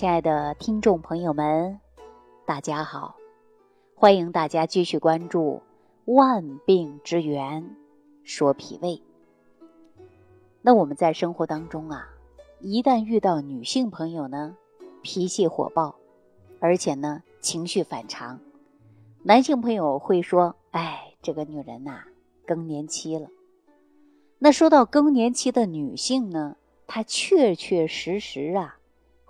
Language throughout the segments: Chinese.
亲爱的听众朋友们，大家好！欢迎大家继续关注《万病之源说脾胃》。那我们在生活当中啊，一旦遇到女性朋友呢，脾气火爆，而且呢情绪反常，男性朋友会说：“哎，这个女人呐，更年期了。”那说到更年期的女性呢，她确确实实啊，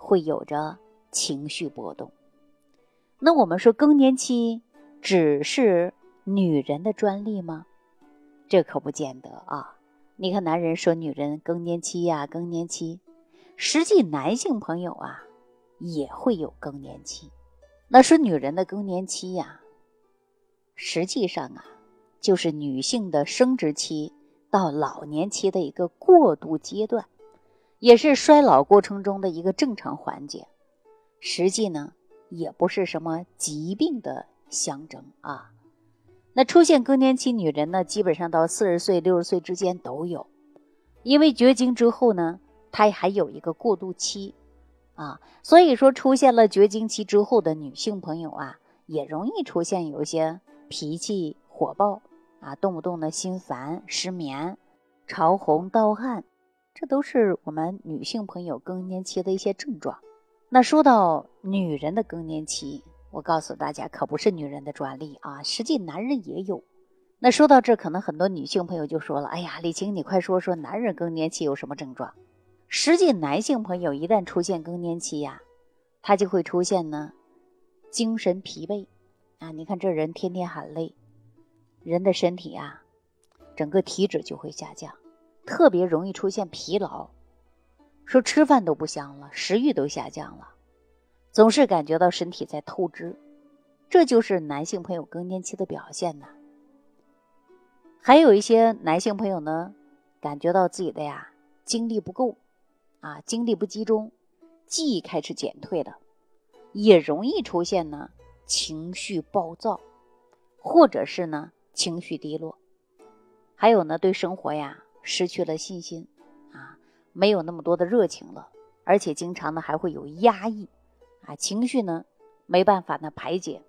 会有着情绪波动。那我们说更年期只是女人的专利吗？这可不见得啊！你看，男人说女人更年期呀，更年期，实际男性朋友啊也会有更年期。那说女人的更年期呀，实际上啊，就是女性的生殖期。到老年期的一个过渡阶段，也是衰老过程中的一个正常环节。实际呢，也不是什么疾病的象征啊。那出现更年期女人呢，基本上到四十岁、六十岁之间都有。因为绝经之后呢，她还有一个过渡期啊，所以说出现了绝经期之后的女性朋友啊，也容易出现有一些脾气火爆。啊，动不动的心烦、失眠、潮红、盗汗，这都是我们女性朋友更年期的一些症状。那说到女人的更年期，我告诉大家，可不是女人的专利啊，实际男人也有。那说到这，可能很多女性朋友就说了：“哎呀，李晴，你快说说男人更年期有什么症状？”实际男性朋友一旦出现更年期呀，他就会出现呢，精神疲惫啊，你看这人天天喊累。人的身体啊，整个体脂就会下降，特别容易出现疲劳，说吃饭都不香了，食欲都下降了，总是感觉到身体在透支，这就是男性朋友更年期的表现呢。还有一些男性朋友呢，感觉到自己的呀精力不够，啊精力不集中，记忆开始减退了，也容易出现呢情绪暴躁，或者是呢。情绪低落，还有呢，对生活呀失去了信心，啊，没有那么多的热情了，而且经常呢还会有压抑，啊，情绪呢没办法呢排解，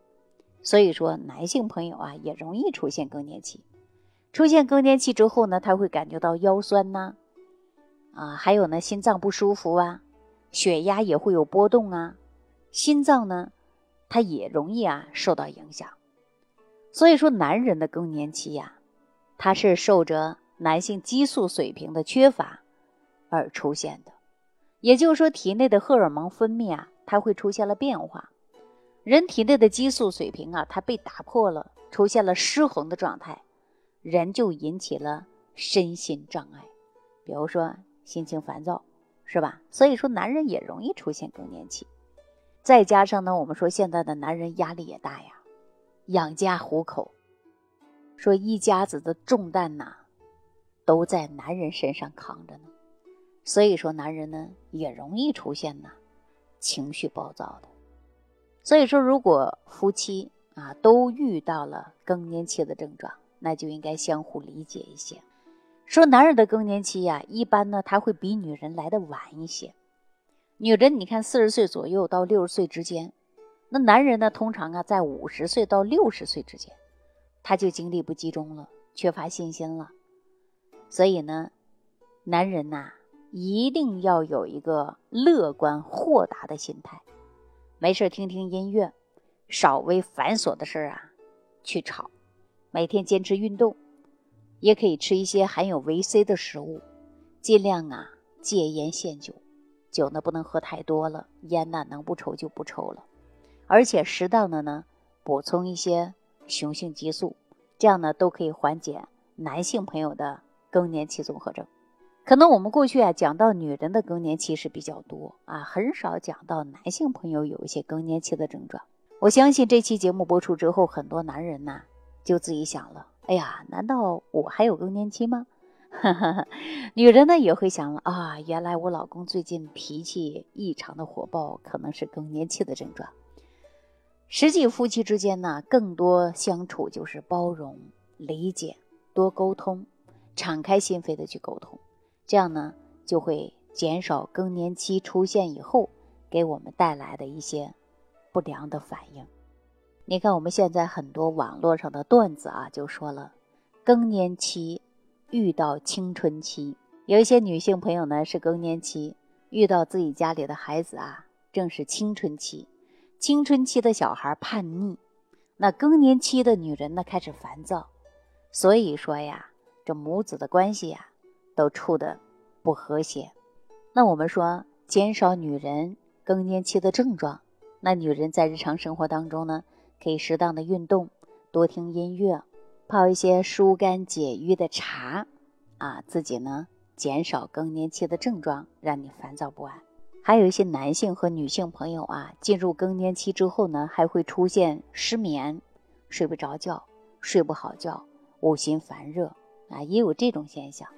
所以说男性朋友啊也容易出现更年期。出现更年期之后呢，他会感觉到腰酸呐，啊，还有呢心脏不舒服啊，血压也会有波动啊，心脏呢，它也容易啊受到影响。所以说，男人的更年期呀，他是受着男性激素水平的缺乏而出现的。也就是说，体内的荷尔蒙分泌啊，它会出现了变化，人体内的激素水平啊，它被打破了，出现了失衡的状态，人就引起了身心障碍，比如说心情烦躁，是吧？所以说，男人也容易出现更年期。再加上呢，我们说现在的男人压力也大呀。养家糊口，说一家子的重担呐，都在男人身上扛着呢。所以说，男人呢也容易出现呢情绪暴躁的。所以说，如果夫妻啊都遇到了更年期的症状，那就应该相互理解一些。说男人的更年期呀，一般呢他会比女人来的晚一些。女人你看，四十岁左右到六十岁之间。那男人呢，通常啊，在五十岁到六十岁之间，他就精力不集中了，缺乏信心了。所以呢，男人呐，一定要有一个乐观豁达的心态，没事听听音乐，少为繁琐的事儿啊去吵，每天坚持运动，也可以吃一些含有维 C 的食物，尽量啊戒烟限酒，酒呢不能喝太多了，烟呢能不抽就不抽了。而且适当的呢，补充一些雄性激素，这样呢都可以缓解男性朋友的更年期综合症。可能我们过去啊讲到女人的更年期是比较多啊，很少讲到男性朋友有一些更年期的症状。我相信这期节目播出之后，很多男人呢就自己想了：哎呀，难道我还有更年期吗？女人呢也会想了啊，原来我老公最近脾气异常的火爆，可能是更年期的症状。实际夫妻之间呢，更多相处就是包容、理解，多沟通，敞开心扉的去沟通，这样呢就会减少更年期出现以后给我们带来的一些不良的反应。你看，我们现在很多网络上的段子啊，就说了，更年期遇到青春期，有一些女性朋友呢是更年期遇到自己家里的孩子啊，正是青春期。青春期的小孩叛逆，那更年期的女人呢开始烦躁，所以说呀，这母子的关系呀都处的不和谐。那我们说减少女人更年期的症状，那女人在日常生活当中呢，可以适当的运动，多听音乐，泡一些疏肝解郁的茶，啊，自己呢减少更年期的症状，让你烦躁不安。还有一些男性和女性朋友啊，进入更年期之后呢，还会出现失眠、睡不着觉、睡不好觉、五心烦热啊，也有这种现象。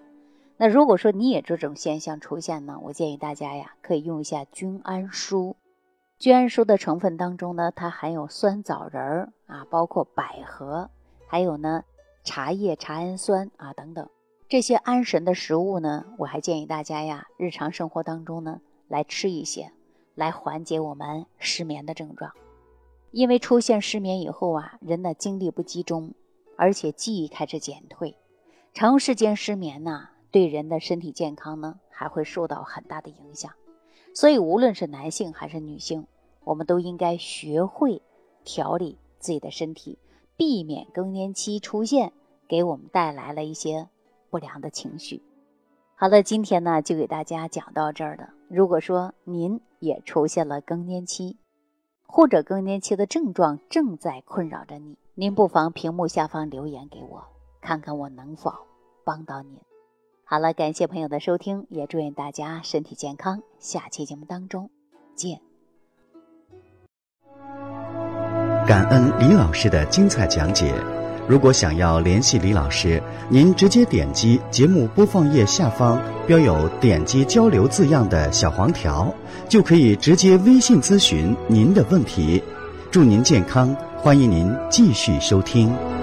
那如果说你也这种现象出现呢，我建议大家呀，可以用一下君安舒。君安舒的成分当中呢，它含有酸枣仁儿啊，包括百合，还有呢茶叶、茶氨酸啊等等这些安神的食物呢，我还建议大家呀，日常生活当中呢。来吃一些，来缓解我们失眠的症状。因为出现失眠以后啊，人的精力不集中，而且记忆开始减退，长时间失眠呢，对人的身体健康呢，还会受到很大的影响。所以，无论是男性还是女性，我们都应该学会调理自己的身体，避免更年期出现，给我们带来了一些不良的情绪。好了，今天呢就给大家讲到这儿了。如果说您也出现了更年期，或者更年期的症状正在困扰着你，您不妨屏幕下方留言给我，看看我能否帮到您。好了，感谢朋友的收听，也祝愿大家身体健康。下期节目当中见。感恩李老师的精彩讲解。如果想要联系李老师，您直接点击节目播放页下方标有“点击交流”字样的小黄条，就可以直接微信咨询您的问题。祝您健康，欢迎您继续收听。